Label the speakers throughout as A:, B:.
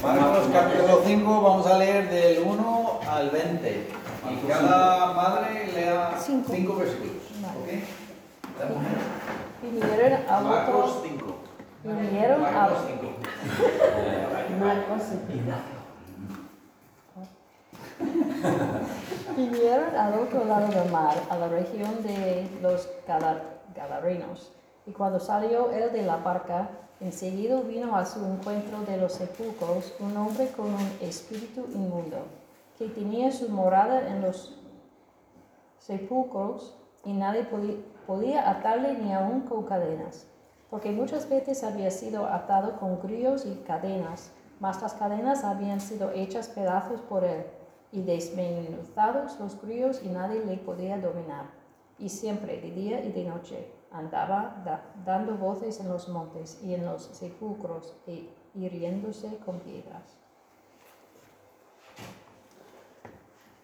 A: Marcos capítulo 5, vamos a leer del 1 al 20. Y cada madre lea
B: Cinco.
A: 5 versículos. ¿Ok?
B: Vinieron a
A: Marcos
B: otro.
A: 5.
B: Vinieron a
A: Marcos 5.
B: Marcos Vinieron al otro lado del mar, a la región de los Gada- Gadarenos. Y cuando salió él de la barca, enseguida vino a su encuentro de los sepulcros un hombre con un espíritu inmundo, que tenía su morada en los sepulcros y nadie podía, atarle ni aun con cadenas, porque muchas veces había sido atado con grillos y cadenas, mas las cadenas habían sido hechas pedazos por él, y desmenuzados los grillos y nadie le podía dominar. Y siempre, de día y de noche, andaba da- dando voces en los montes y en los sepulcros e hiriéndose con piedras.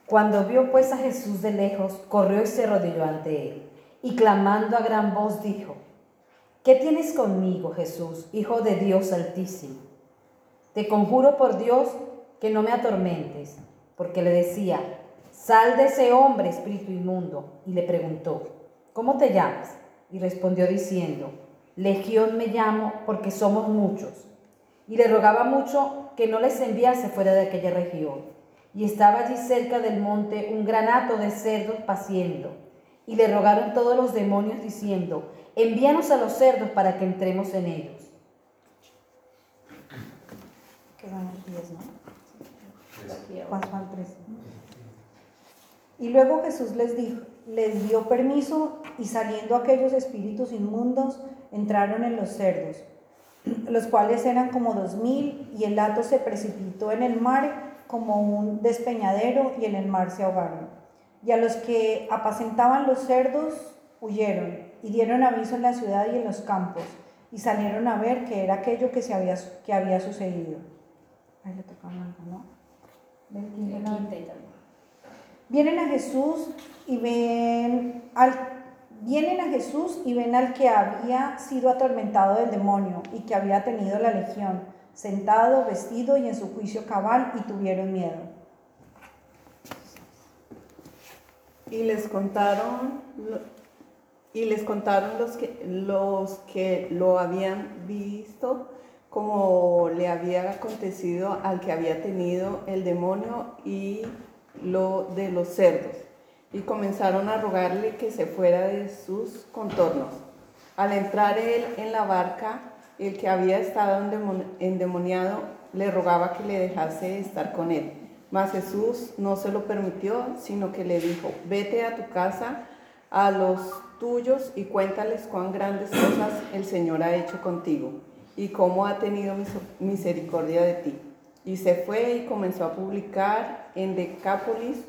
C: Cuando vio pues a Jesús de lejos, corrió y se arrodilló ante él, y clamando a gran voz dijo, ¿qué tienes conmigo, Jesús, Hijo de Dios Altísimo? Te conjuro por Dios que no me atormentes, porque le decía, sal de ese hombre, espíritu inmundo, y le preguntó, ¿cómo te llamas? Y respondió diciendo, Legión me llamo porque somos muchos. Y le rogaba mucho que no les enviase fuera de aquella región. Y estaba allí cerca del monte un granato de cerdos paciendo. Y le rogaron todos los demonios diciendo, envíanos a los cerdos para que entremos en ellos.
D: Quedan los 10, ¿no?
B: Aquí ahora.
D: Paso al 13. Y luego Jesús les dijo, les dio permiso y saliendo aquellos espíritus inmundos entraron en los cerdos, los cuales eran como dos mil y el hato se precipitó en el mar como un despeñadero y en el mar se ahogaron. Y a los que apacentaban los cerdos huyeron y dieron aviso en la ciudad y en los campos y salieron a ver qué era aquello que, se había, que había sucedido. Ahí le toca ¿no? Vienen a Jesús y ven al vienen a Jesús y ven al que había sido atormentado del demonio y que había tenido la legión, sentado, vestido y en su juicio cabal y tuvieron miedo.
E: Y les contaron y les contaron los que los que lo habían visto como le había acontecido al que había tenido el demonio y lo de los cerdos. Y comenzaron a rogarle que se fuera de sus contornos. Al entrar él en la barca, el que había estado endemon- endemoniado le rogaba que le dejase estar con él. Mas Jesús no se lo permitió, sino que le dijo, vete a tu casa, a los tuyos y cuéntales cuán grandes cosas el Señor ha hecho contigo y cómo ha tenido mis- misericordia de ti. Y se fue y comenzó a publicar en Decápolis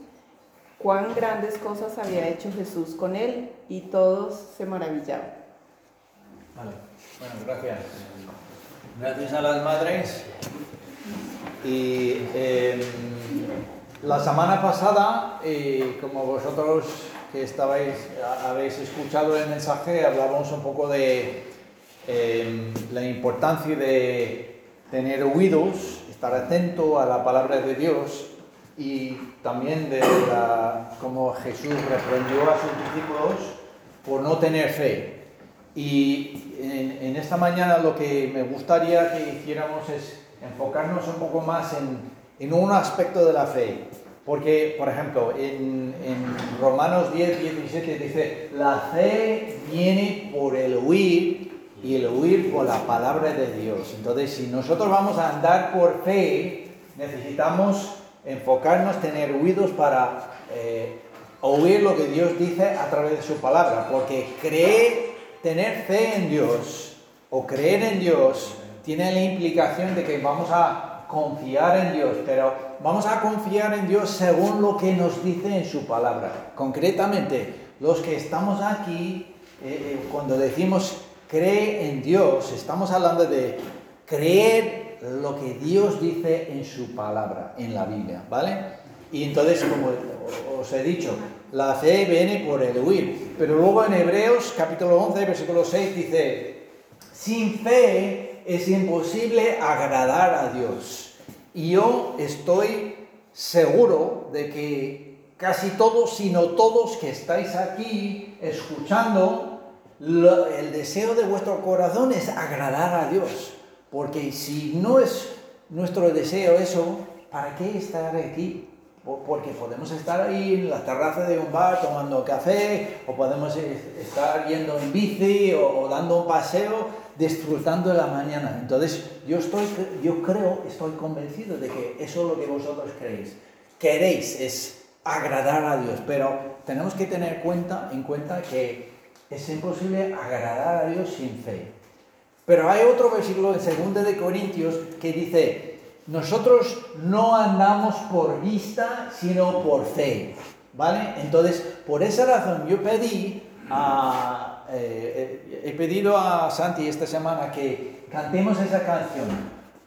E: cuán grandes cosas había hecho Jesús con él y todos se maravillaban.
A: Vale. Bueno, gracias. Gracias a las madres. Y eh, la semana pasada, eh, como vosotros que estabais, habéis escuchado el mensaje, hablamos un poco de eh, la importancia de tener oídos, estar atento a la palabra de Dios y también de cómo Jesús reprendió a sus discípulos por no tener fe. Y en, esta mañana lo que me gustaría que hiciéramos es enfocarnos un poco más en, en un aspecto de la fe. Porque, por ejemplo, en, en Romanos 10, 17 dice, la fe viene por el oír y el oír por la palabra de Dios. Entonces, si nosotros vamos a andar por fe, necesitamos enfocarnos, tener oídos para eh, oír lo que Dios dice a través de su palabra. Porque creer, tener fe en Dios o creer en Dios tiene la implicación de que vamos a confiar en Dios, pero vamos a confiar en Dios según lo que nos dice en su palabra. Concretamente, los que estamos aquí, eh, eh, cuando decimos cree en Dios, estamos hablando de creer lo que Dios dice en su palabra, en la Biblia, ¿vale? Y entonces, como os he dicho, la fe viene por el oír. Pero luego en Hebreos capítulo 11, versículo 6 dice, sin fe es imposible agradar a Dios. Y yo estoy seguro de que casi todos, si no todos que estáis aquí escuchando, el deseo de vuestro corazón es agradar a Dios. Porque si no es nuestro deseo eso, ¿para qué estar aquí? Po- Porque podemos estar ahí en la terraza de un bar tomando café, o podemos estar yendo en bici o, dando un paseo, disfrutando de la mañana. Entonces, yo, estoy, yo creo, estoy convencido de que eso es lo que vosotros queréis. Queréis es agradar a Dios, pero tenemos que tener cuenta, en cuenta que es imposible agradar a Dios sin fe. Pero hay otro versículo en 2 de Corintios que dice, nosotros no andamos por vista, sino por fe. ¿Vale? Entonces, por esa razón yo pedí a, eh, he pedido a Santi esta semana que cantemos esa canción.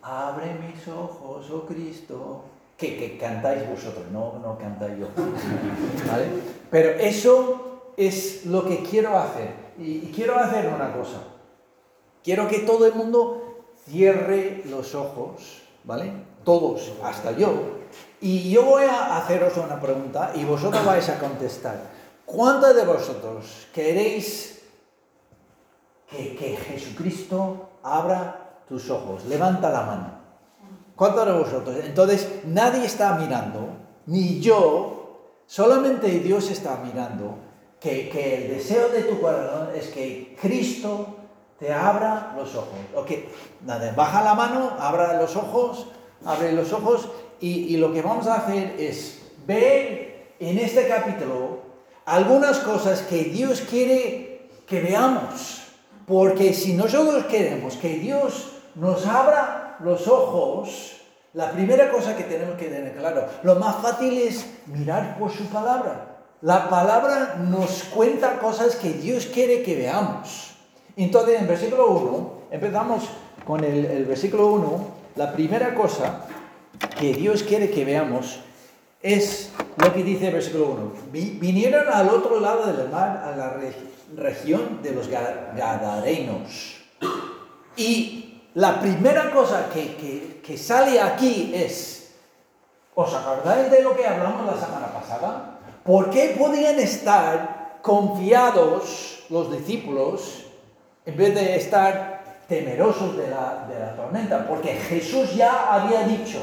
A: Abre mis ojos, oh Cristo. Que, que cantáis vosotros, no, no cantáis yo. ¿Vale? Pero eso es lo que quiero hacer. Y, quiero hacer una cosa. Quiero que todo el mundo cierre los ojos, ¿vale? Todos, hasta yo. Y yo voy a haceros una pregunta y vosotros vais a contestar. ¿Cuántos de vosotros queréis que, que Jesucristo abra tus ojos? Levanta la mano. ¿Cuántos de vosotros? Entonces, nadie está mirando, ni yo, solamente Dios está mirando, que, el deseo de tu corazón es que Cristo te abra los ojos. Ok, nada, baja la mano, abra los ojos, abre los ojos y, y lo que vamos a hacer es ver en este capítulo algunas cosas que Dios quiere que veamos. Porque si nosotros queremos que Dios nos abra los ojos, la primera cosa que tenemos que tener claro, lo más fácil es mirar por su palabra. La palabra nos cuenta cosas que Dios quiere que veamos. Entonces, en versículo 1, empezamos con el, versículo 1, la primera cosa que Dios quiere que veamos es lo que dice el versículo 1. Vi- Vinieron al otro lado del mar, a la re- región de los Ga- Gadarenos. Y la primera cosa que, que- que sale aquí es, ¿os acordáis de lo que hablamos la semana pasada? ¿Por qué podían estar confiados los discípulos en vez de estar temerosos de la, tormenta? Porque Jesús ya había dicho,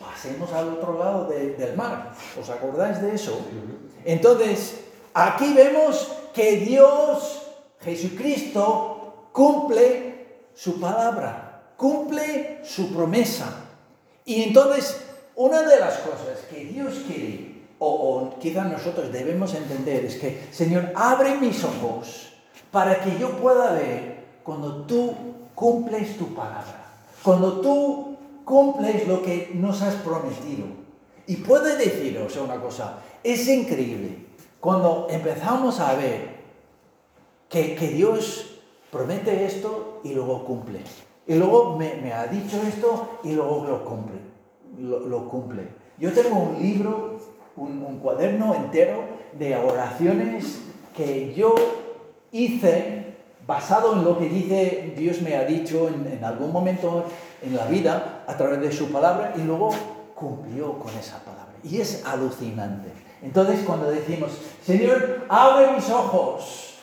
A: pasemos al otro lado de- del mar. ¿Os acordáis de eso? Entonces, aquí vemos que Dios, Jesucristo, cumple su palabra, cumple su promesa. Y entonces, una de las cosas que Dios quiere, o, o quizás nosotros debemos entender, es que, Señor, abre mis ojos para que yo pueda ver cuando tú cumples tu palabra, cuando tú cumples lo que nos has prometido. Y puedo deciros una cosa, es increíble cuando empezamos a ver que, que Dios promete esto y luego cumple. Y luego me, me ha dicho esto y luego lo cumple. Lo, lo cumple. Yo tengo un libro, un, cuaderno entero de oraciones que yo hice basado en lo que dice Dios me ha dicho en, en algún momento en la vida a través de su palabra y luego cumplió con esa palabra. Y es alucinante. Entonces cuando decimos, Señor, abre mis ojos,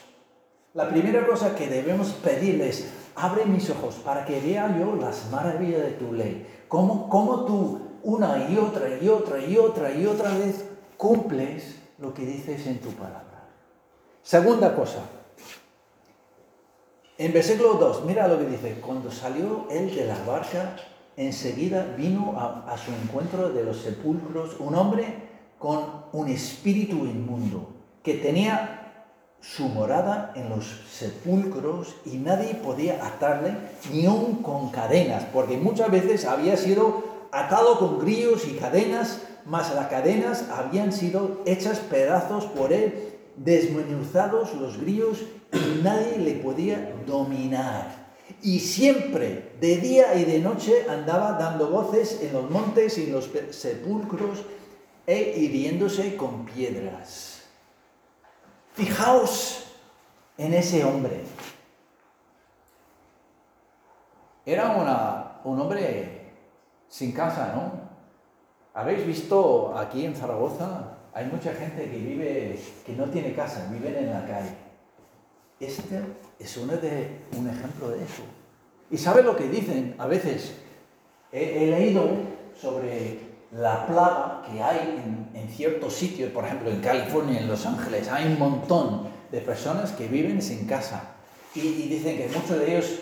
A: la primera cosa que debemos pedirle es, abre mis ojos para que vea yo las maravillas de tu ley. Cómo, cómo tú una y otra y otra y otra y otra vez cumples lo que dices en tu palabra. Segunda cosa. En versículo 2, mira lo que dice. Cuando salió él de la barca, enseguida vino a, su encuentro de los sepulcros un hombre con un espíritu inmundo que tenía su morada en los sepulcros y nadie podía atarle ni aun con cadenas, porque muchas veces había sido atado con grillos y cadenas, mas las cadenas habían sido hechas pedazos por él, desmenuzados los grillos y nadie le podía dominar. Y siempre, de día y de noche, andaba dando voces en los montes y en los sepulcros e hiriéndose con piedras. Fijaos en ese hombre. Era una- un hombre sin casa, ¿no? ¿Habéis visto aquí en Zaragoza? Hay mucha gente que vive, que no tiene casa, viven en la calle. Este es uno de, un ejemplo de eso. ¿Y sabe lo que dicen? A veces he, leído sobre la plaga que hay en, ciertos sitios, por ejemplo en California, en Los Ángeles, hay un montón de personas que viven sin casa. Y dicen que muchos de ellos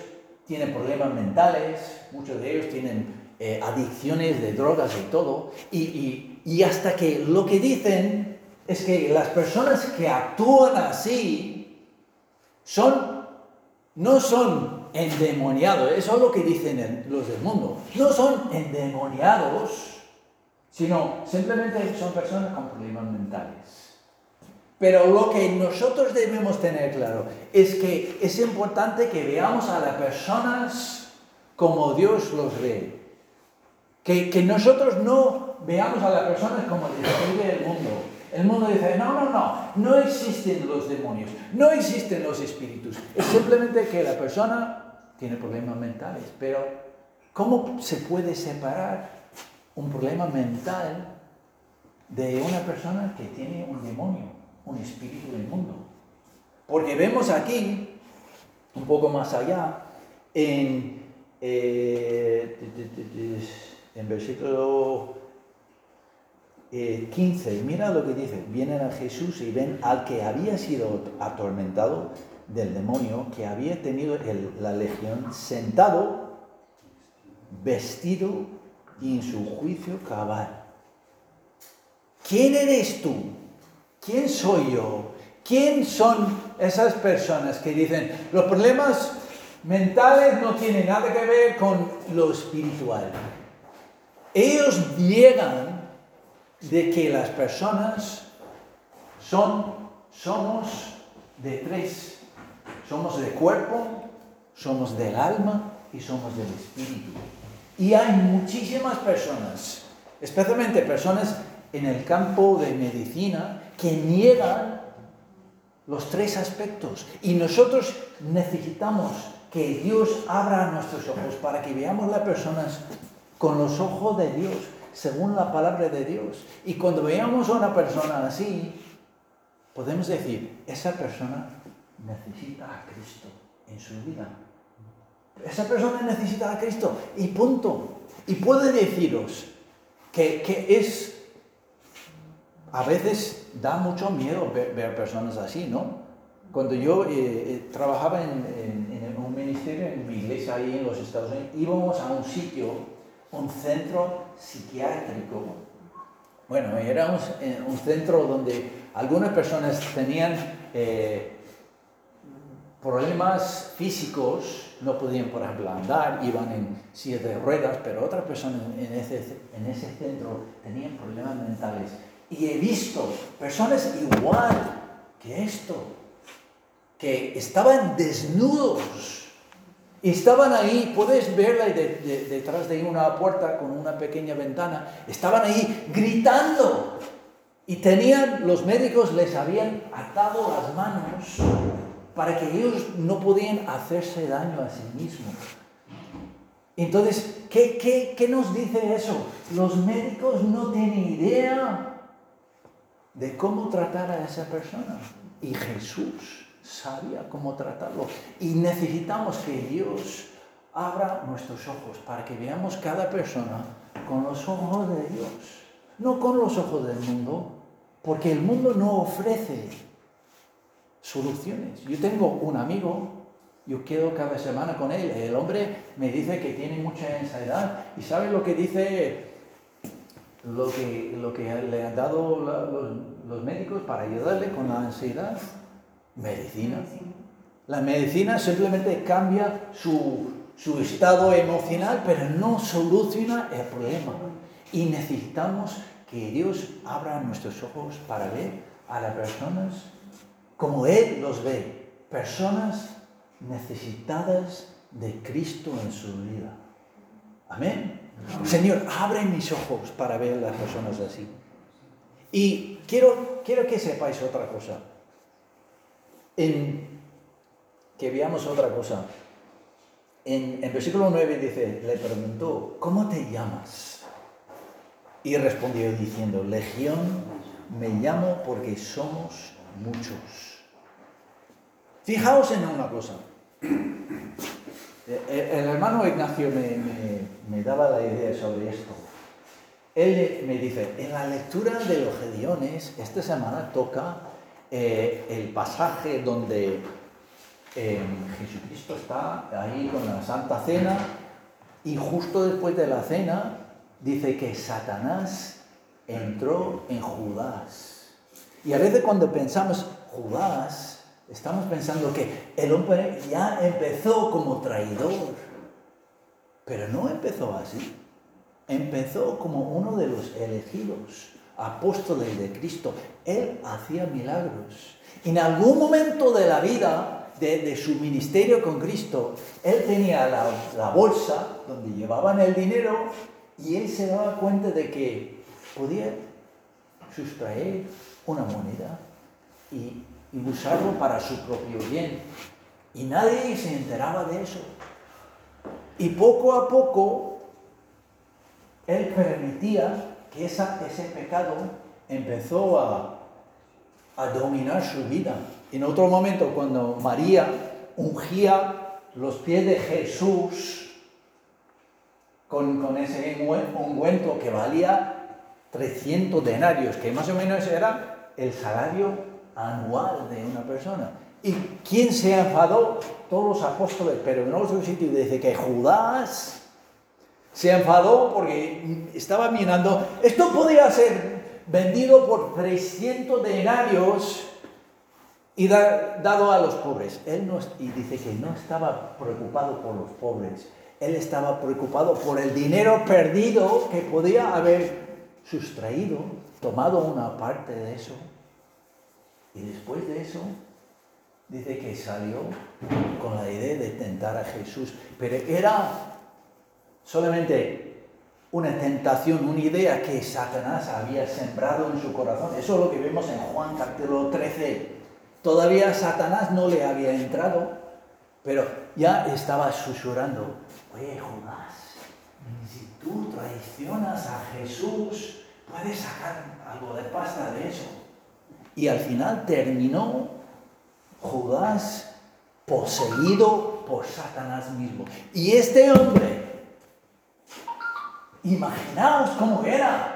A: tienen problemas mentales, muchos de ellos tienen eh, adicciones de drogas y todo. Y, y, y hasta que lo que dicen es que las personas que actúan así son, no son endemoniados, eso es lo que dicen los del mundo, no son endemoniados, sino simplemente son personas con problemas mentales. Pero lo que nosotros debemos tener claro es que es importante que veamos a las personas como Dios los ve. Que, nosotros no veamos a las personas como el mundo. El mundo dice, no, no, no, no existen los demonios, no existen los espíritus. Es simplemente que la persona tiene problemas mentales. Pero, ¿cómo se puede separar un problema mental de una persona que tiene un demonio? un espíritu del mundo. Porque vemos aquí, un poco más allá, en, eh, en versículo eh, 15, mira lo que dice, vienen a Jesús y ven al que había sido atormentado del demonio, que había tenido la legión sentado, vestido y en su juicio cabal. ¿Quién eres tú? ¿Quién soy yo? ¿Quién son esas personas que dicen, los problemas mentales no tienen nada que ver con lo espiritual? Ellos niegan de que las personas son, somos de tres. Somos de cuerpo, somos del alma y somos del espíritu. Y hay muchísimas personas, especialmente personas en el campo de medicina, que niegan los tres aspectos. Y nosotros necesitamos que Dios abra nuestros ojos para que veamos las personas con los ojos de Dios, según la palabra de Dios. Y cuando veamos a una persona así, podemos decir, esa persona necesita a Cristo en su vida. Esa persona necesita a Cristo y punto. Y puedo deciros que, que es a veces da mucho miedo ver, personas así, ¿no? Cuando yo eh, eh, trabajaba en, un ministerio, en mi iglesia ahí en los Estados Unidos, íbamos a un sitio, un centro psiquiátrico. Bueno, era un, eh, un centro donde algunas personas tenían eh, problemas físicos, no podían, por ejemplo, andar, iban en silla de ruedas, pero otras personas en ese, en ese centro tenían problemas mentales y he visto personas igual que esto, que estaban desnudos. Estaban ahí, puedes verla de, de, detrás de una puerta con una pequeña ventana, estaban ahí gritando. Y tenían, los médicos les habían atado las manos para que ellos no podían hacerse daño a sí mismos. Entonces, ¿qué, qué, qué nos dice eso? Los médicos no tienen idea de cómo tratar a esa persona. Y Jesús sabía cómo tratarlo. Y necesitamos que Dios abra nuestros ojos para que veamos cada persona con los ojos de Dios, no con los ojos del mundo, porque el mundo no ofrece soluciones. Yo tengo un amigo, yo quedo cada semana con él, el hombre me dice que tiene mucha ansiedad y ¿sabe lo que dice lo que, lo que le han dado los, médicos para ayudarle con la ansiedad? Medicina. La medicina simplemente cambia su, su estado emocional, pero no soluciona el problema. Y necesitamos que Dios abra nuestros ojos para ver a las personas como Él los ve, personas necesitadas de Cristo en su vida. Amén. Señor, abre mis ojos para ver a las personas así. Y quiero, quiero que sepáis otra cosa. En, que veamos otra cosa. en, en versículo 9 dice, le preguntó, ¿cómo te llamas? Y respondió diciendo, Legión me llamo porque somos muchos. Fijaos en una cosa. El, el hermano Ignacio me, me- me daba la idea sobre esto. Él me dice, en la lectura de los Gediones, esta semana toca eh, el pasaje donde eh, Jesucristo está ahí con la Santa Cena y justo después de la cena dice que Satanás entró en Judas. Y a veces cuando pensamos Judas, estamos pensando que el hombre ya empezó como traidor, pero no empezó así. Empezó como uno de los elegidos, apóstoles de Cristo. Él hacía milagros. En algún momento de la vida, de, su ministerio con Cristo, él tenía la, bolsa donde llevaban el dinero y él se daba cuenta de que podía sustraer una moneda y, usarlo para su propio bien. Y nadie se enteraba de eso. Y poco a poco él permitía esa- ese pecado empezó a, a dominar su vida. En otro momento, cuando María ungía los pies de Jesús con, con ese ungüe- ungüento que valía 300 denarios, que más o menos era el salario anual de una persona. ¿Y quién se enfadó? Todos los apóstoles, pero en otro sitio dice que Judas se enfadó porque estaba mirando, esto podía ser vendido por 300 denarios y dado a los pobres. Él no, y dice que no estaba preocupado por los pobres, él estaba preocupado por el dinero perdido que podía haber sustraído, tomado una parte de eso. Y después de eso, dice que salió con la idea de tentar a Jesús, pero era solamente una tentación, una idea que Satanás había sembrado en su corazón. Eso es lo que vemos en Juan capítulo 13. Todavía Satanás no le había entrado, pero ya estaba susurrando, oye Judas, si tú traicionas a Jesús, puedes sacar algo de pasta de eso. Y al final terminó Judas poseído por Satanás mismo. Y este hombre, imaginaos cómo era.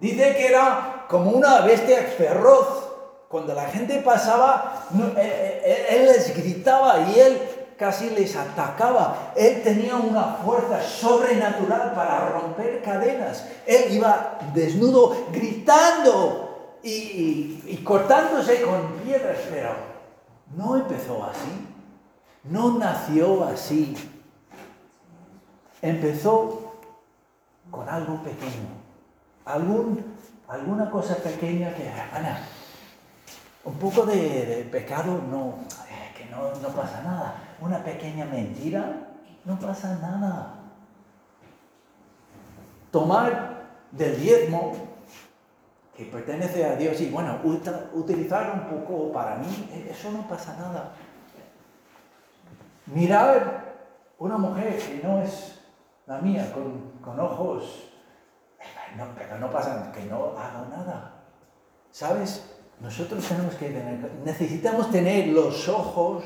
A: Dice que era como una bestia feroz. Cuando la gente pasaba, no- él, él- él les gritaba y él casi les atacaba. Él tenía una fuerza sobrenatural para romper cadenas. Él iba desnudo gritando y cortándose con piedras, pero no empezó así. No nació así. Empezó con algo pequeño. Algún, alguna cosa pequeña que, Ana, un poco de, de pecado, no, eh, que no, no pasa nada. Una pequeña mentira, no pasa nada. Tomar del diezmo que pertenece a Dios y bueno, utilizar un poco para mí, eh, eso no pasa nada. Mirar una mujer que no es la mía, con, con ojos, eh, pero no pasa, que no haga nada. ¿Sabes? Nosotros tenemos que tener, necesitamos tener los ojos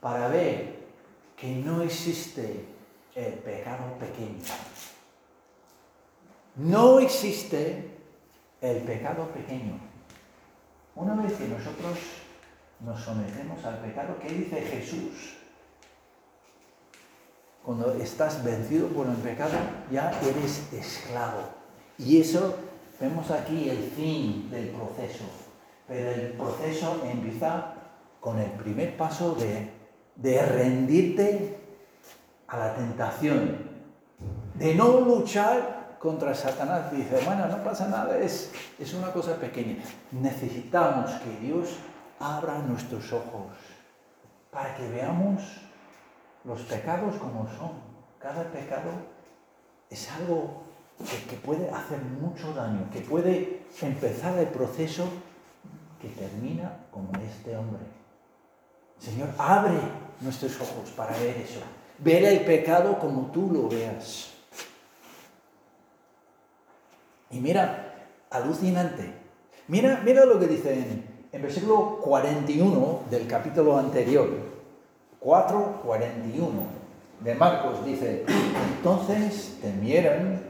A: para ver que no existe el pecado pequeño. No existe el pecado pequeño. Una vez que nosotros nos sometemos al pecado, ¿qué dice Jesús? Cuando estás vencido por el pecado, ya eres esclavo. Y eso vemos aquí el fin del proceso. Pero el proceso empieza con el primer paso de, de rendirte a la tentación, de no luchar contra Satanás. Dice, bueno, no pasa nada, es, es una cosa pequeña. Necesitamos que Dios abra nuestros ojos para que veamos los pecados como son. Cada pecado es algo que, puede hacer mucho daño, que puede empezar el proceso que termina como este hombre. Señor, abre nuestros ojos para ver eso. ver el pecado como tú lo veas. Y mira, alucinante. Mira, mira lo que dice en, en versículo 41 del capítulo anterior. 4.41 de Marcos dice, entonces temieron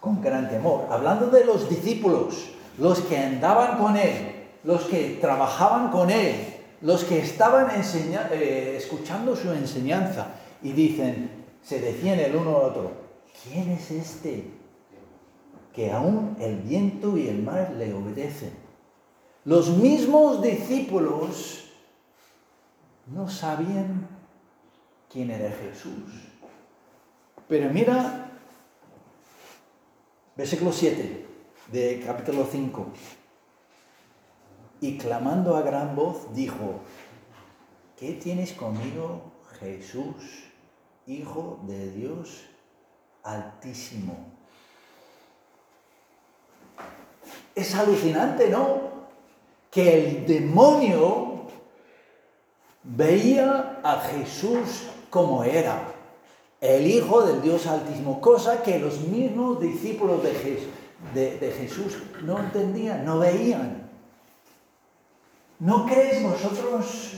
A: con gran temor, hablando de los discípulos, los que andaban con él, los que trabajaban con él, los que estaban eh, escuchando su enseñanza y dicen, se decían el uno al otro, ¿quién es este que aún el viento y el mar le obedecen? Los mismos discípulos no sabían quién era Jesús. Pero mira, versículo 7 de capítulo 5. Y clamando a gran voz dijo, ¿qué tienes conmigo, Jesús, Hijo de Dios Altísimo? Es alucinante, ¿no? Que el demonio veía a Jesús como era, el Hijo del Dios Altísimo, cosa que los mismos discípulos de, Jesús no entendían, no veían. ¿No crees vosotros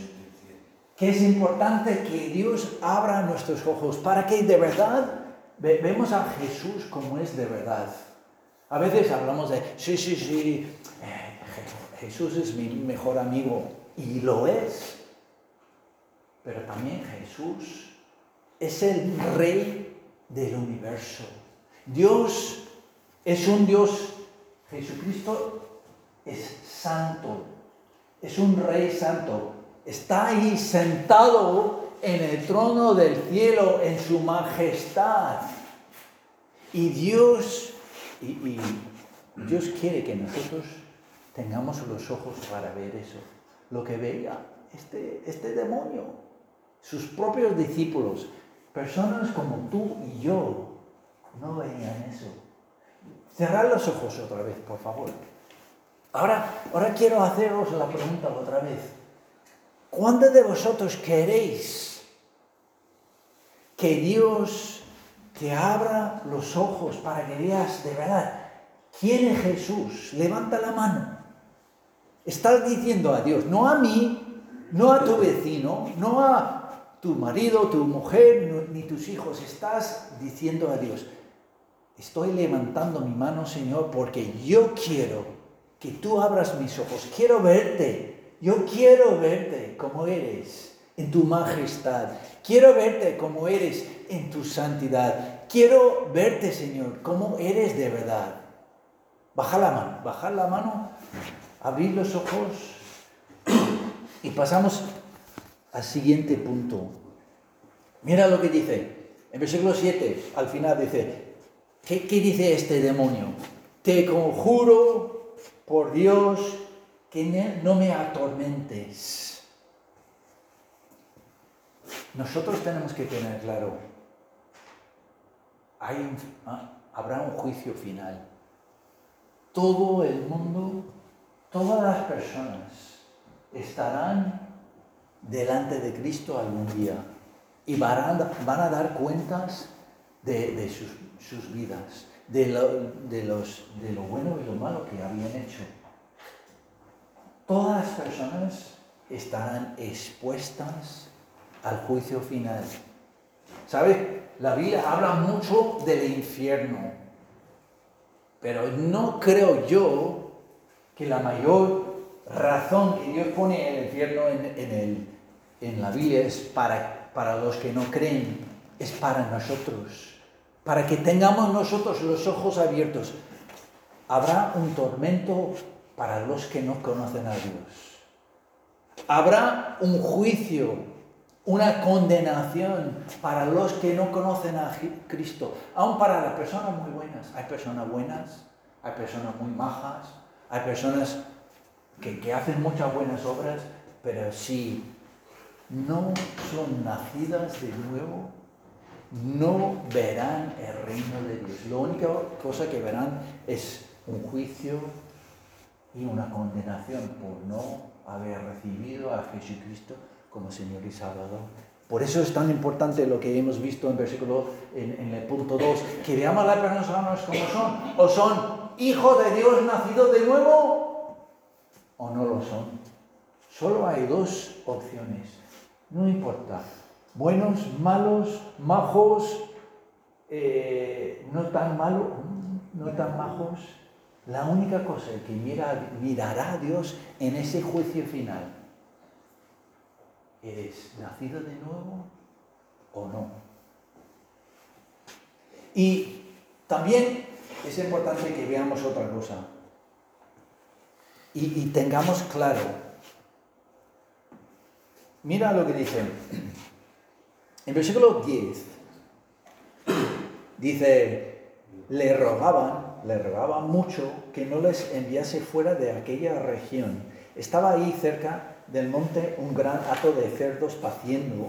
A: que es importante que Dios abra nuestros ojos para que de verdad vemos a Jesús como es de verdad? A veces hablamos de, sí, sí, sí, eh, Jesús es mi mejor amigo y lo es, pero también Jesús es el rey del universo. Dios es un Dios, Jesucristo es santo, es un rey santo. Está ahí sentado en el trono del cielo, en su majestad. Y Dios, y, Dios quiere que nosotros tengamos los ojos para ver eso. Lo que veía este, este demonio, sus propios discípulos, personas como tú y yo, no veían eso. Cerrad los ojos otra vez, por favor. Ahora, ahora quiero haceros la pregunta otra vez. ¿Cuántos de vosotros queréis que Dios te abra los ojos para que veas de verdad quién es Jesús? Levanta la mano. Estás diciendo a Dios, no a mí, no a tu vecino, no a tu marido, tu mujer, ni tus hijos. Estás diciendo a Dios, estoy levantando mi mano, Señor, porque yo quiero que tú abras mis ojos. Quiero verte. Yo quiero verte como eres en tu majestad. Quiero verte como eres en tu santidad. Quiero verte, Señor, como eres de verdad. Baja la mano, baja la mano, abrir los ojos y pasamos al siguiente punto. Mira lo que dice. En versículo 7, al final dice, ¿qué, qué dice este demonio? Te conjuro por Dios, que no me atormentes. Nosotros tenemos que tener claro, ah, habrá un juicio final. Todo el mundo, todas las personas estarán delante de Cristo algún día y van a, dar cuentas de, sus, vidas de lo, bueno y lo malo que habían hecho. Todas las personas estarán expuestas al juicio final. ¿Sabes? La Biblia habla mucho del infierno, pero no creo yo que la mayor razón que Dios pone el infierno en, en, el, en la Biblia es para, para los que no creen, es para nosotros para que tengamos nosotros los ojos abiertos. Habrá un tormento para los que no conocen a Dios. Habrá un juicio, una condenación para los que no conocen a Cristo. Aún para las personas muy buenas. Hay personas buenas, hay personas muy majas, hay personas que, que hacen muchas buenas obras, pero si no son nacidas de nuevo, no verán el reino de Dios. La única cosa que verán es un juicio y una condenación por no haber recibido a Jesucristo como Señor y Salvador Por eso es tan importante lo que hemos visto en el punto 2, que veamos las personas como son. O son hijos de Dios nacidos de nuevo o no lo son. Solo hay dos opciones. No importa. Buenos, malos, majos, eh, no tan malos, no tan majos. La única cosa que mira, mirará a Dios en ese juicio final ¿Eres nacido de nuevo o no? Y también es importante que veamos otra cosa y tengamos claro. Mira lo que dice. En versículo 10 dice, le rogaban, le rogaban mucho que no les enviase fuera de aquella región. Estaba ahí cerca del monte un gran hato de cerdos paciendo,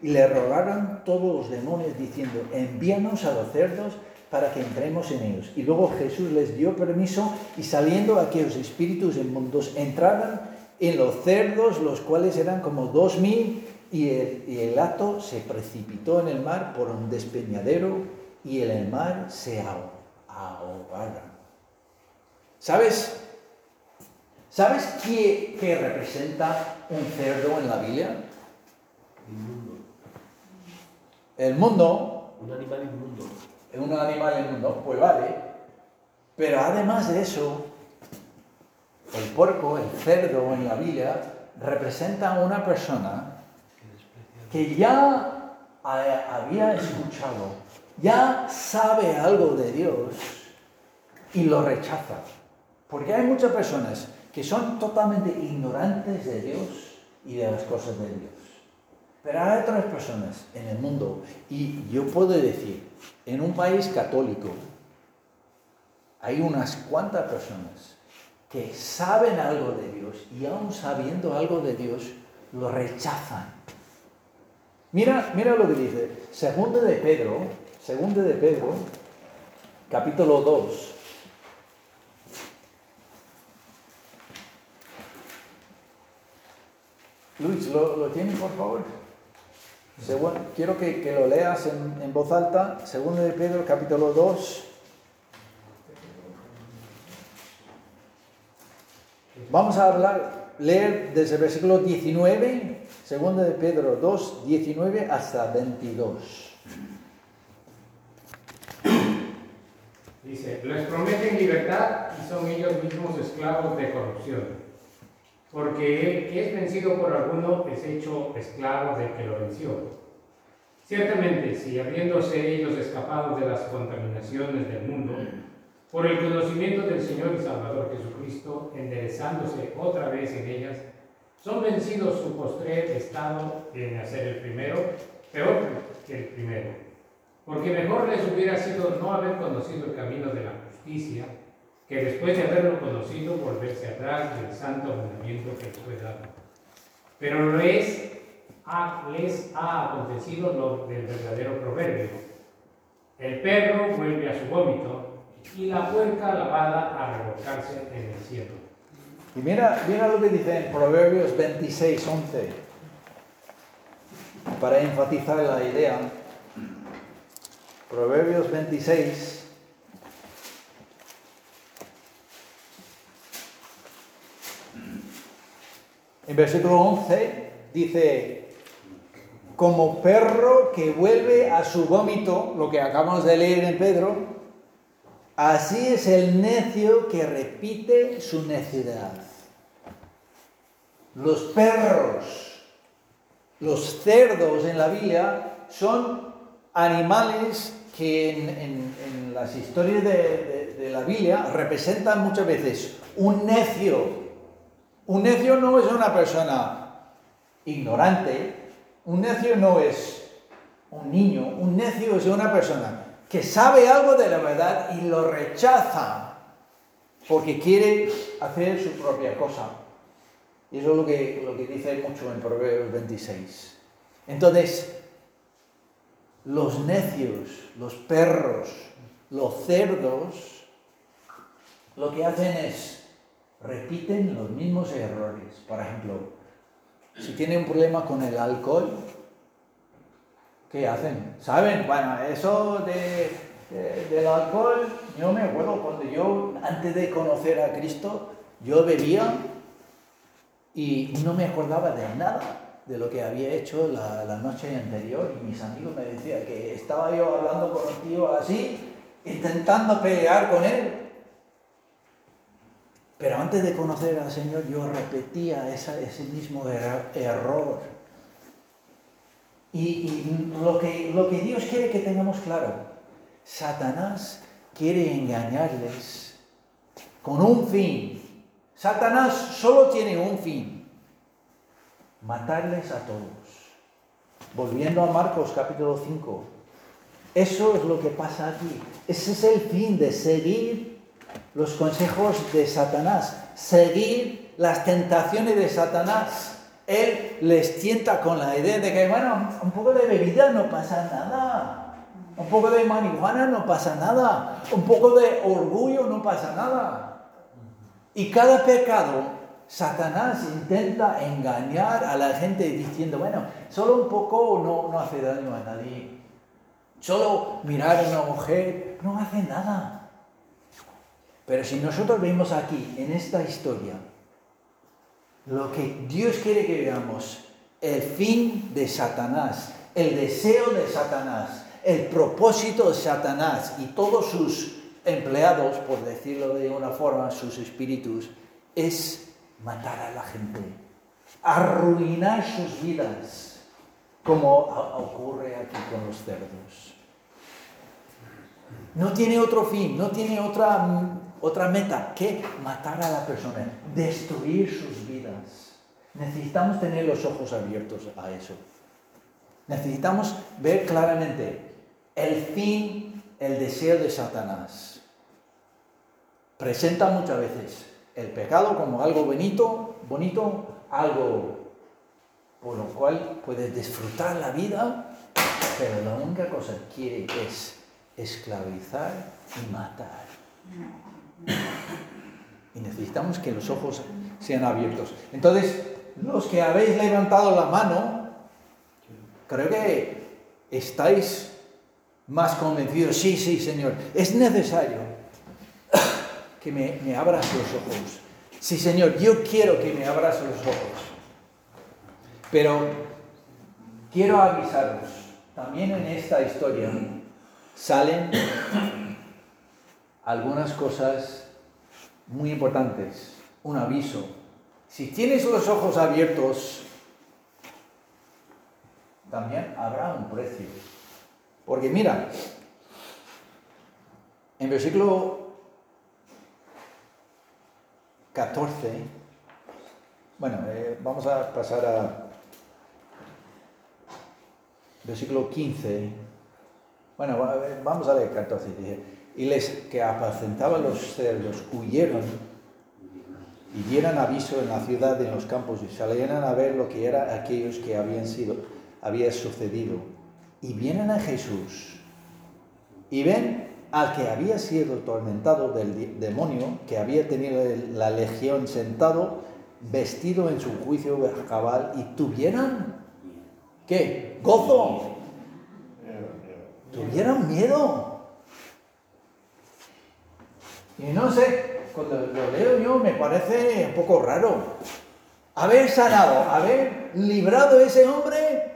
A: y le rogaron todos los demonios diciendo, envíanos a los cerdos para que entremos en ellos. Y luego Jesús les dio permiso y saliendo aquellos espíritus inmundos entraron en los cerdos, los cuales eran como dos mil, y el, y el hato se precipitó en el mar por un despeñadero y en el mar se ahogaron. ¿Sabes? ¿Sabes qué, qué representa un cerdo en la Biblia? El mundo,
F: Un animal inmundo.
A: un animal inmundo, pues vale. Pero además de eso, el puerco, el cerdo en la Biblia, representa a una persona que ya ha- había escuchado, ya sabe algo de Dios y lo rechaza. Porque hay muchas personas que son totalmente ignorantes de Dios y de las cosas de Dios. Pero hay otras personas en el mundo, y yo puedo decir, en un país católico, hay unas cuantas personas que saben algo de Dios y aún sabiendo algo de Dios, lo rechazan. Mira, mira lo que dice, segundo de Pedro, segundo de Pedro, capítulo 2. Luis, ¿lo, lo tienes por favor? Quiero que, que lo leas en, en voz alta. Segundo de Pedro, capítulo 2. Vamos a hablar, leer desde el versículo 19, segundo de Pedro 2, 19 hasta 22.
G: Dice, les prometen libertad y son ellos mismos esclavos de corrupción. Porque el que es vencido por alguno es hecho esclavo del que lo venció. Ciertamente, si habiéndose ellos escapado de las contaminaciones del mundo, por el conocimiento del Señor y Salvador Jesucristo, enderezándose otra vez en ellas, son vencidos su postrer estado en hacer el primero, peor que el primero. Porque mejor les hubiera sido no haber conocido el camino de la justicia, que después de haberlo conocido volverse atrás del santo mandamiento que les fue dado. Pero les ha, les ha acontecido lo del verdadero proverbio. El perro vuelve a su vómito y la puerca lavada a revolcarse en el cielo.
A: Y mira, mira lo que dice en Proverbios 26, 11. Para enfatizar la idea. Proverbios 26. En versículo 11 dice, como perro que vuelve a su vómito, lo que acabamos de leer en Pedro, así es el necio que repite su necedad. Los perros, los cerdos en la Biblia son animales que en, las historias de- de la Biblia representan muchas veces un necio. Un necio no es una persona ignorante, un necio no es un niño, un necio es una persona que sabe algo de la verdad y lo rechaza porque quiere hacer su propia cosa. Y eso es lo que, lo que dice mucho en Proverbios 26. Entonces, los necios, los perros, los cerdos, lo que hacen es repiten los mismos errores. Por ejemplo, si tiene un problema con el alcohol, ¿qué hacen? ¿Saben? Bueno, eso de, de- del alcohol, yo me acuerdo cuando yo, antes de conocer a Cristo, yo bebía y no me acordaba de nada de lo que había hecho la, la noche anterior y mis amigos me decían que estaba yo hablando con un tío así, intentando pelear con él. Pero antes de conocer al Señor yo repetía esa- ese mismo er- error. Y, lo, que, lo que Dios quiere que tengamos claro, Satanás quiere engañarles con un fin. Satanás solo tiene un fin, matarles a todos. Volviendo a Marcos capítulo 5, eso es lo que pasa aquí. Ese es el fin de seguir los consejos de Satanás, seguir las tentaciones de Satanás. Él les tienta con la idea de que, bueno, un poco de bebida no pasa nada, un poco de marihuana no pasa nada, un poco de orgullo no pasa nada. Y cada pecado, Satanás intenta engañar a la gente diciendo, bueno, solo un poco no, no hace daño a nadie. Solo mirar a una mujer no hace nada. Pero si nosotros vemos aquí, en esta historia, lo que Dios quiere que veamos, el fin de Satanás, el deseo de Satanás, el propósito de Satanás y todos sus empleados, por decirlo de una forma, sus espíritus, es matar a la gente, arruinar sus vidas, como ocurre aquí con los cerdos. No tiene otro fin, no tiene otra, otra meta que matar a la persona, destruir sus vidas. Necesitamos tener los ojos abiertos a eso. Necesitamos ver claramente el fin, el deseo de Satanás. Presenta muchas veces el pecado como algo bonito, bonito, algo por lo cual puedes disfrutar la vida, pero la única cosa que quiere es esclavizar y matar. Y necesitamos que los ojos sean abiertos. Entonces, los que habéis levantado la mano, creo que estáis más convencidos. Sí, sí, Señor, es necesario que me, abras los ojos. Sí, Señor, yo quiero que me abras los ojos. Pero quiero avisaros, también en esta historia salen algunas cosas muy importantes. Un aviso. Si tienes los ojos abiertos, también habrá un precio. Porque mira, en versículo 14, bueno, eh, vamos a pasar a versículo 15. Bueno, eh, vamos a leer 14. dice, Y les que apacentaban los cerdos huyeron y dieran aviso en la ciudad, en los campos, y salieran a ver lo que era aquellos que habían sido, había sucedido. Y vienen a Jesús y ven al que había sido atormentado del demonio, que había tenido la legión sentado, vestido en su juicio cabal, y tuvieran, ¿qué? Gozo. Tuvieran miedo. Y no sé, cuando lo leo yo me parece un poco raro. Haber sanado, haber librado a ese hombre,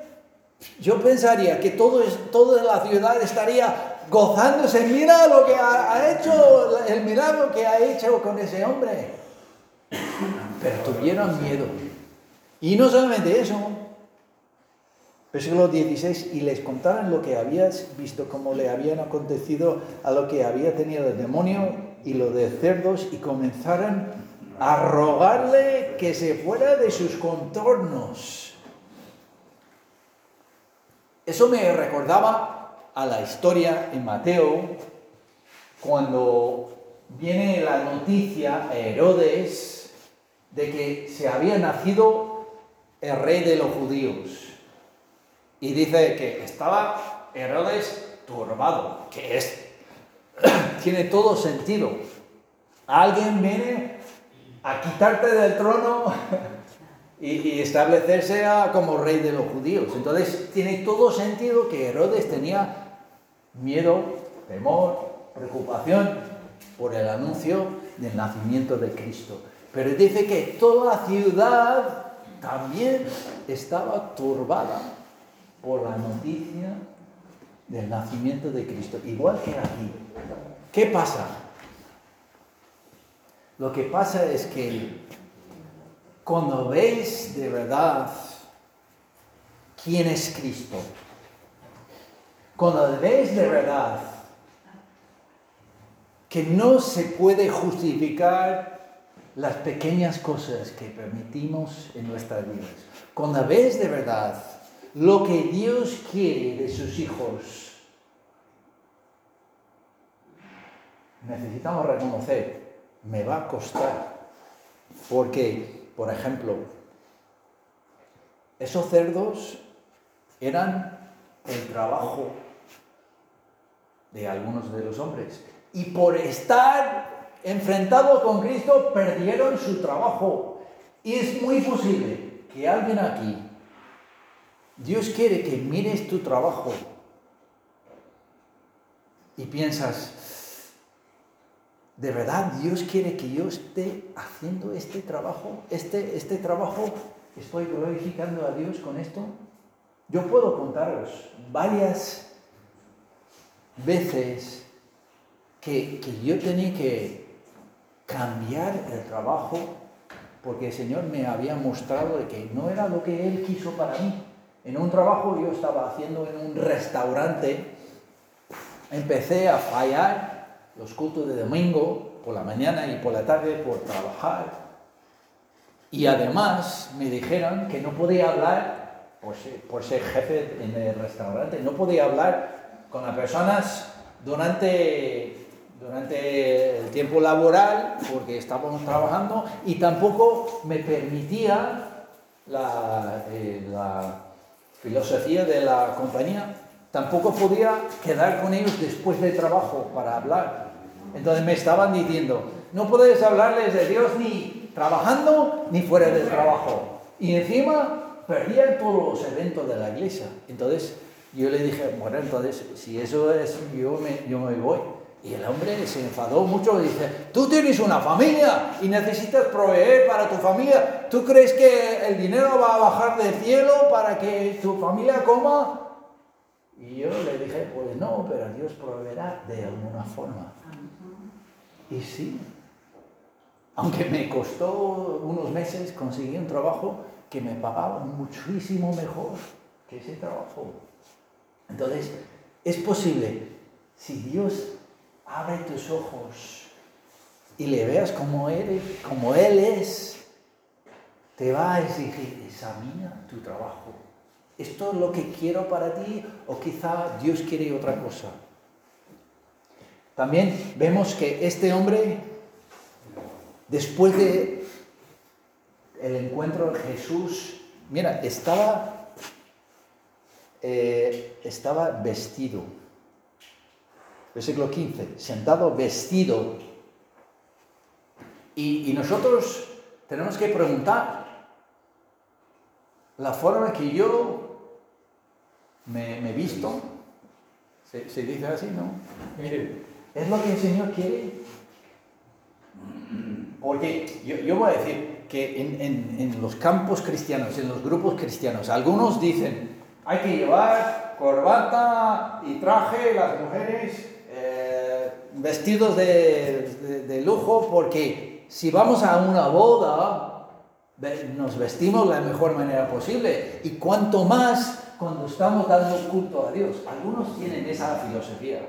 A: yo pensaría que todo toda la ciudad estaría gozándose. Mira lo que ha, ha hecho, el milagro que ha hecho con ese hombre. Pero tuvieron miedo. Y no solamente eso, versículo 16, y les contaron lo que habías visto, cómo le habían acontecido a lo que había tenido el demonio y lo de cerdos, y comenzaron a rogarle que se fuera de sus contornos. Eso me recordaba a la historia en Mateo, cuando viene la noticia a Herodes de que se había nacido el rey de los judíos. Y dice que estaba Herodes turbado, que es, tiene todo sentido. Alguien viene a quitarte del trono y, establecerse a- como rey de los judíos. Entonces tiene todo sentido que Herodes tenía miedo, temor, preocupación por el anuncio del nacimiento de Cristo. Pero dice que toda la ciudad también estaba turbada por la noticia del nacimiento de Cristo, igual que aquí. ¿Qué pasa? Lo que pasa es que cuando veis de verdad quién es Cristo, cuando veis de verdad que no se puede justificar las pequeñas cosas que permitimos en nuestras vidas, cuando veis de verdad lo que Dios quiere de sus hijos, necesitamos reconocer, me va a costar, porque, por ejemplo, esos cerdos eran el trabajo de algunos de los hombres. Y por estar enfrentados con Cristo perdieron su trabajo. Y es muy posible que alguien aquí, Dios quiere que mires tu trabajo y piensas, ¿de verdad Dios quiere que yo esté haciendo este trabajo? ¿Este, este trabajo estoy glorificando a Dios con esto? Yo puedo contaros varias veces que, yo tenía que cambiar el trabajo porque el Señor me había mostrado de que no era lo que Él quiso para mí. En un trabajo yo estaba haciendo en un restaurante, empecé a fallar los cultos de domingo por la mañana y por la tarde por trabajar. Y además me dijeron que no podía hablar, por ser, jefe en el restaurante, no podía hablar con las personas durante, durante el tiempo laboral porque estábamos trabajando y tampoco me permitía la, eh, la filosofía de la compañía, tampoco podía quedar con ellos después del trabajo para hablar. Entonces me estaban diciendo, no puedes hablarles de Dios ni trabajando ni fuera del trabajo. Y encima perdían todos los eventos de la iglesia. Entonces yo le dije, bueno, entonces si eso es, yo me, yo me voy. Y el hombre se enfadó mucho y dice, tú tienes una familia y necesitas proveer para tu familia. ¿Tú crees que el dinero va a bajar del cielo para que tu familia coma? Y yo le dije, pues no, pero Dios proveerá de alguna forma. Y sí, aunque me costó unos meses, conseguí un trabajo que me pagaba muchísimo mejor que ese trabajo. Entonces, es posible, si Dios abre tus ojos y le veas como, eres, Él es, te va a exigir, examina tu trabajo. ¿Esto es lo que quiero para ti o quizá Dios quiere otra cosa? También vemos que este hombre, después de el encuentro de Jesús, mira, estaba, eh, estaba vestido. Versículo 15, sentado vestido. Y, y nosotros tenemos que preguntar la forma que yo me, me visto. ¿Se, se dice así, no?
G: Mire,
A: ¿Es lo que el Señor quiere? Porque yo, yo voy a decir que en, en- en los campos cristianos, en los grupos cristianos, algunos dicen, hay que llevar corbata y traje, las mujeres, vestidos de, de- lujo, porque si vamos a una boda, nos vestimos la mejor manera posible. Y cuanto más cuando estamos dando culto a Dios. Algunos tienen esa filosofía.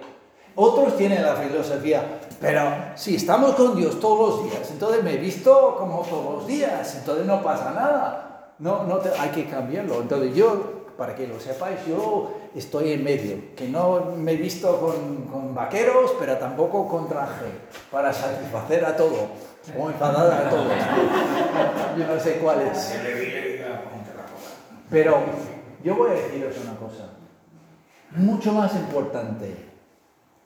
A: Otros tienen la filosofía, pero si estamos con Dios todos los días, entonces me he visto como todos los días, entonces no pasa nada. No, no hay que cambiarlo. Entonces yo, para que lo sepáis, yo estoy en medio, que no me he visto con, con vaqueros, pero tampoco con traje, para satisfacer a todo, o enfadar a todos. Yo no sé cuál es. Pero yo voy a deciros una cosa, mucho más importante.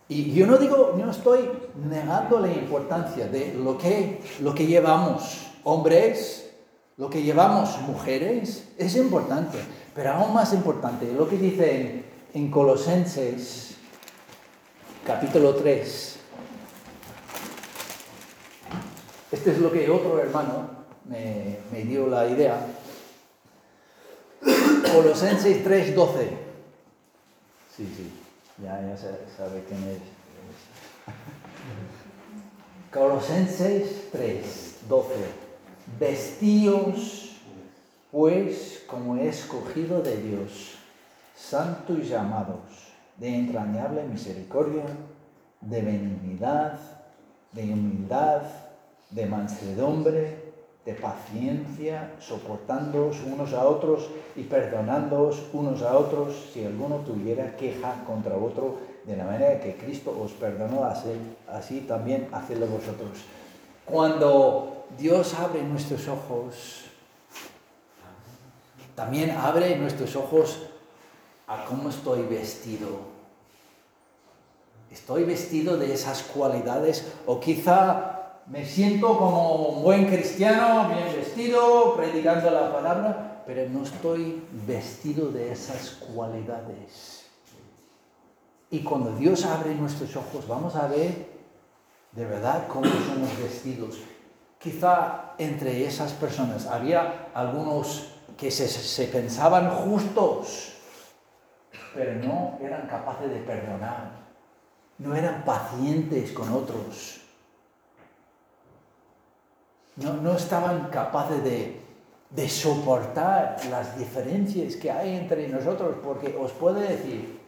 A: Y yo no digo, no estoy negando la importancia de lo que, lo que llevamos, hombres, lo que llevamos mujeres es importante, pero aún más importante, lo que dice en, en Colosenses capítulo 3. Este es lo que otro hermano me, me dio la idea. Colosenses 3, 12. Sí, sí, ya, ya sabe quién es. Colosenses 3, 12. Vestíos, pues, como escogido de Dios, santos y llamados, de entrañable misericordia, de benignidad, de humildad, de mansedumbre, de paciencia, soportándoos unos a otros y perdonándoos unos a otros si alguno tuviera queja contra otro, de la manera que Cristo os perdonó, así, así también hacedlo vosotros. Cuando Dios abre nuestros ojos, también abre nuestros ojos a cómo estoy vestido. Estoy vestido de esas cualidades o quizá me siento como un buen cristiano, bien vestido, predicando la palabra, pero no estoy vestido de esas cualidades. Y cuando Dios abre nuestros ojos, vamos a ver de verdad cómo somos vestidos. Quizá entre esas personas había algunos que se, pensaban justos, pero no eran capaces de perdonar, no eran pacientes con otros, no, no estaban capaces de, de soportar las diferencias que hay entre nosotros, porque os puedo decir,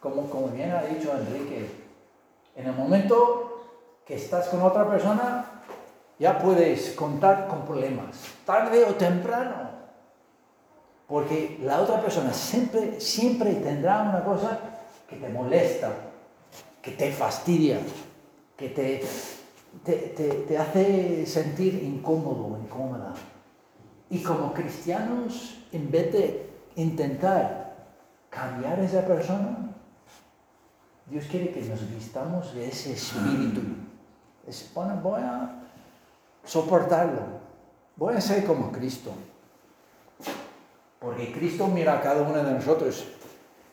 A: como, como bien ha dicho Enrique, en el momento que estás con otra persona, ya puedes contar con problemas, tarde o temprano. Porque la otra persona siempre, siempre tendrá una cosa que te molesta, que te fastidia, que te, te, te- hace sentir incómodo incómoda. Y como cristianos, en vez de intentar cambiar esa persona, Dios quiere que nos vistamos de ese espíritu. Es, bueno, voy soportarlo. Voy a ser como Cristo. Porque Cristo mira a cada uno de nosotros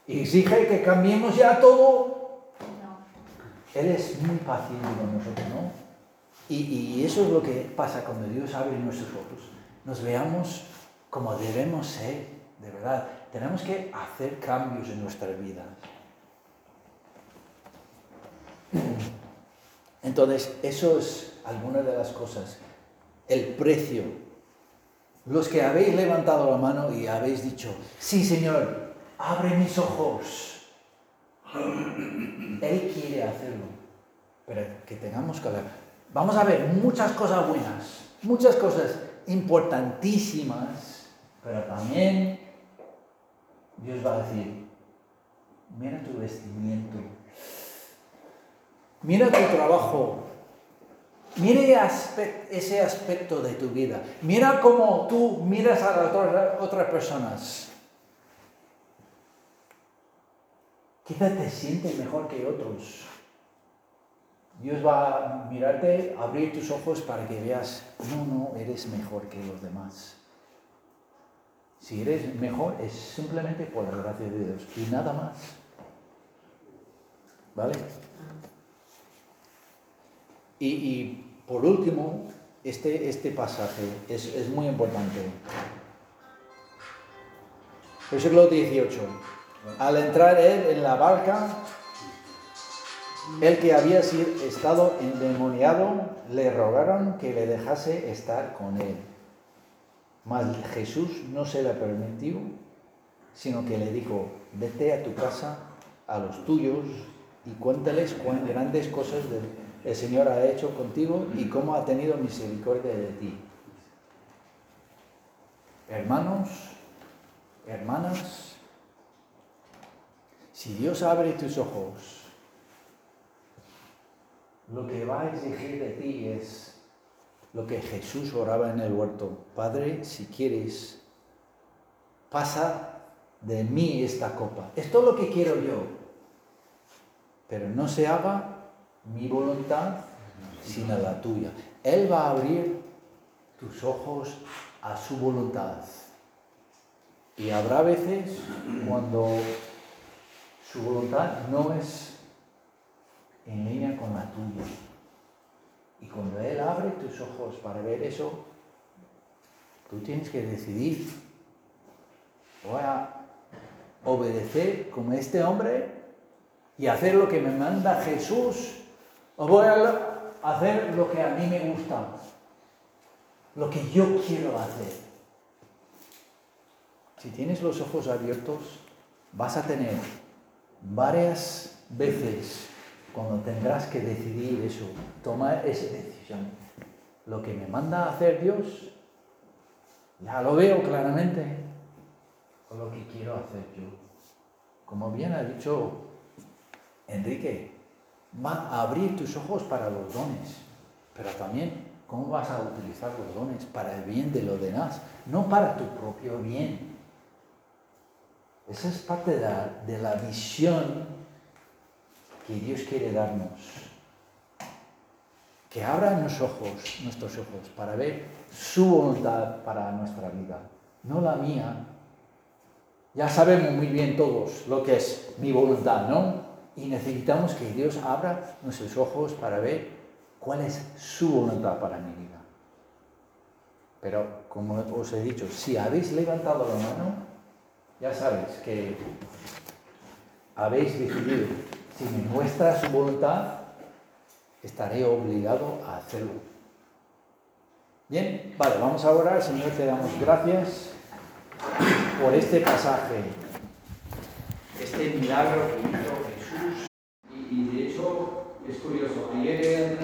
A: y exige que cambiemos ya todo. Él es muy paciente con nosotros, ¿no? Y, y eso es lo que pasa cuando Dios abre nuestros ojos. Nos veamos como debemos ser, de verdad. Tenemos que hacer cambios en nuestra vida. Entonces, eso es alguna de las cosas. El precio. Los que habéis levantado la mano y habéis dicho, sí Señor, abre mis ojos. Él quiere hacerlo, pero que tengamos que ver. Vamos a ver muchas cosas buenas, muchas cosas importantísimas, pero también Dios va a decir, mira tu vestimiento, mira tu trabajo, mira aspe- ese aspecto de tu vida, mira cómo tú miras a otras- personas. Quizá te sientes mejor que otros. Dios va a mirarte, abrir tus ojos para que veas, no, no, eres mejor que los demás. Si eres mejor es simplemente por la gracia de Dios y nada más. ¿Vale? Y, por último, este, este pasaje es, es muy importante. Versículo 18. Al entrar él en la barca, el que había sido, estado endemoniado le rogaron que le dejase estar con él. Mas Jesús no se le permitió, sino que le dijo, vete a tu casa, a los tuyos, y cuéntales cuán grandes cosas de- el Señor ha hecho contigo y cómo ha tenido misericordia de ti. Hermanos, hermanas, si Dios abre tus ojos, lo que va a exigir de ti es lo que Jesús oraba en el huerto. Padre, si quieres, pasa de mí esta copa. Es lo que quiero yo. Pero no se haga mi voluntad, sino la tuya. Él va a abrir tus ojos a su voluntad. Y habrá veces cuando su voluntad no es en línea con la tuya. Y cuando Él abre tus ojos para ver eso, tú tienes que decidir. Voy a obedecer como este hombre y hacer lo que me manda Jesús. O voy a hacer lo que a mí me gusta. Lo que yo quiero hacer. Si tienes los ojos abiertos, vas a tener varias veces cuando tendrás que decidir eso, tomar esa decisión. Lo que me manda a hacer Dios, ya lo veo claramente, o lo que quiero hacer yo. Como bien ha dicho Enrique, va a abrir tus ojos para los dones, pero también cómo vas a utilizar los dones para el bien de los demás, no para tu propio bien. Esa es parte de la, de la visión que Dios quiere darnos. Que abra los ojos, nuestros ojos, para ver su voluntad para nuestra vida, no la mía. Ya sabemos muy bien todos lo que es mi voluntad, ¿no? Y necesitamos que Dios abra nuestros ojos para ver cuál es su voluntad para mi vida. Pero, como os he dicho, si habéis levantado la mano, ya sabes que habéis decidido, si me muestra su voluntad, estaré obligado a hacerlo. Bien, vale, vamos a orar, Señor, te damos gracias por este pasaje, este milagro que hizo Jesús. Y, y de hecho es curioso, ayer